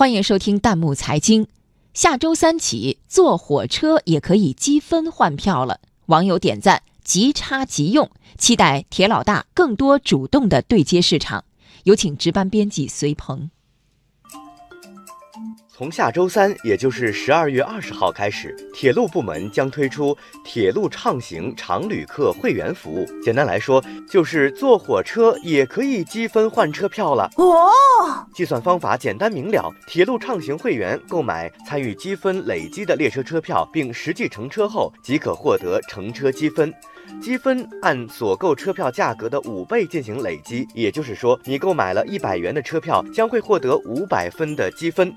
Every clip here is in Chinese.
欢迎收听弹幕财经。下周三起，坐火车也可以积分换票了。网友点赞，即插即用，期待铁老大更多主动的对接市场。有请值班编辑随鹏。从下周三，也就是十二月二十号开始，铁路部门将推出铁路畅行常旅客会员服务。简单来说，就是坐火车也可以积分换车票了。哦，计算方法简单明了，铁路畅行会员购买参与积分累积的列车车票，并实际乘车后，即可获得乘车积分。积分按所购车票价格的五倍进行累积，也就是说，你购买了一百元的车票，将会获得五百分的积分。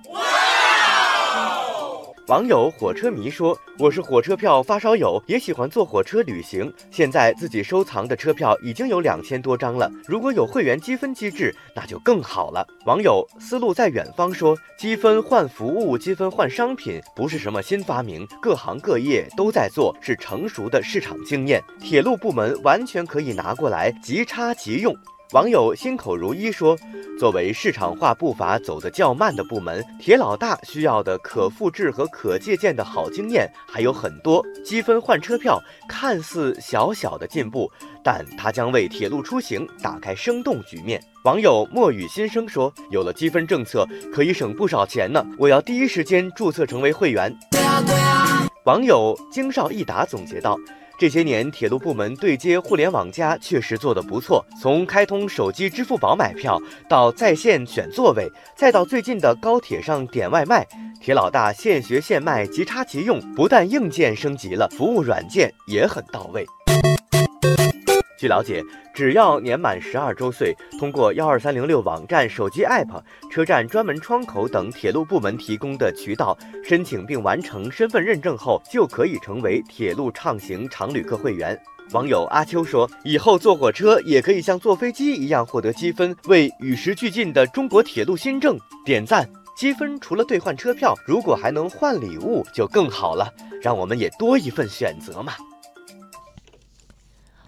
网友火车迷说：“我是火车票发烧友，也喜欢坐火车旅行。现在自己收藏的车票已经有两千多张了，如果有会员积分机制，那就更好了。”网友思路在远方说：“积分换服务，积分换商品，不是什么新发明，各行各业都在做，是成熟的市场经验。铁路部门完全可以拿过来即插即用。”网友心口如一说：“作为市场化步伐走得较慢的部门，铁老大需要的可复制和可借鉴的好经验还有很多。积分换车票看似小小的进步，但它将为铁路出行打开生动局面。”网友墨雨心声说：“有了积分政策，可以省不少钱呢！我要第一时间注册成为会员。”网友京少益达总结道。这些年，铁路部门对接互联网加确实做得不错。从开通手机支付宝买票，到在线选座位，再到最近的高铁上点外卖，铁老大现学现卖，即插即用，不但硬件升级了，服务软件也很到位。据了解，只要年满十二周岁，通过幺二三零六网站、手机 App、车站专门窗口等铁路部门提供的渠道申请并完成身份认证后，就可以成为铁路畅行常旅客会员。网友阿秋说：“以后坐火车也可以像坐飞机一样获得积分，为与时俱进的中国铁路新政点赞。积分除了兑换车票，如果还能换礼物，就更好了。让我们也多一份选择嘛。”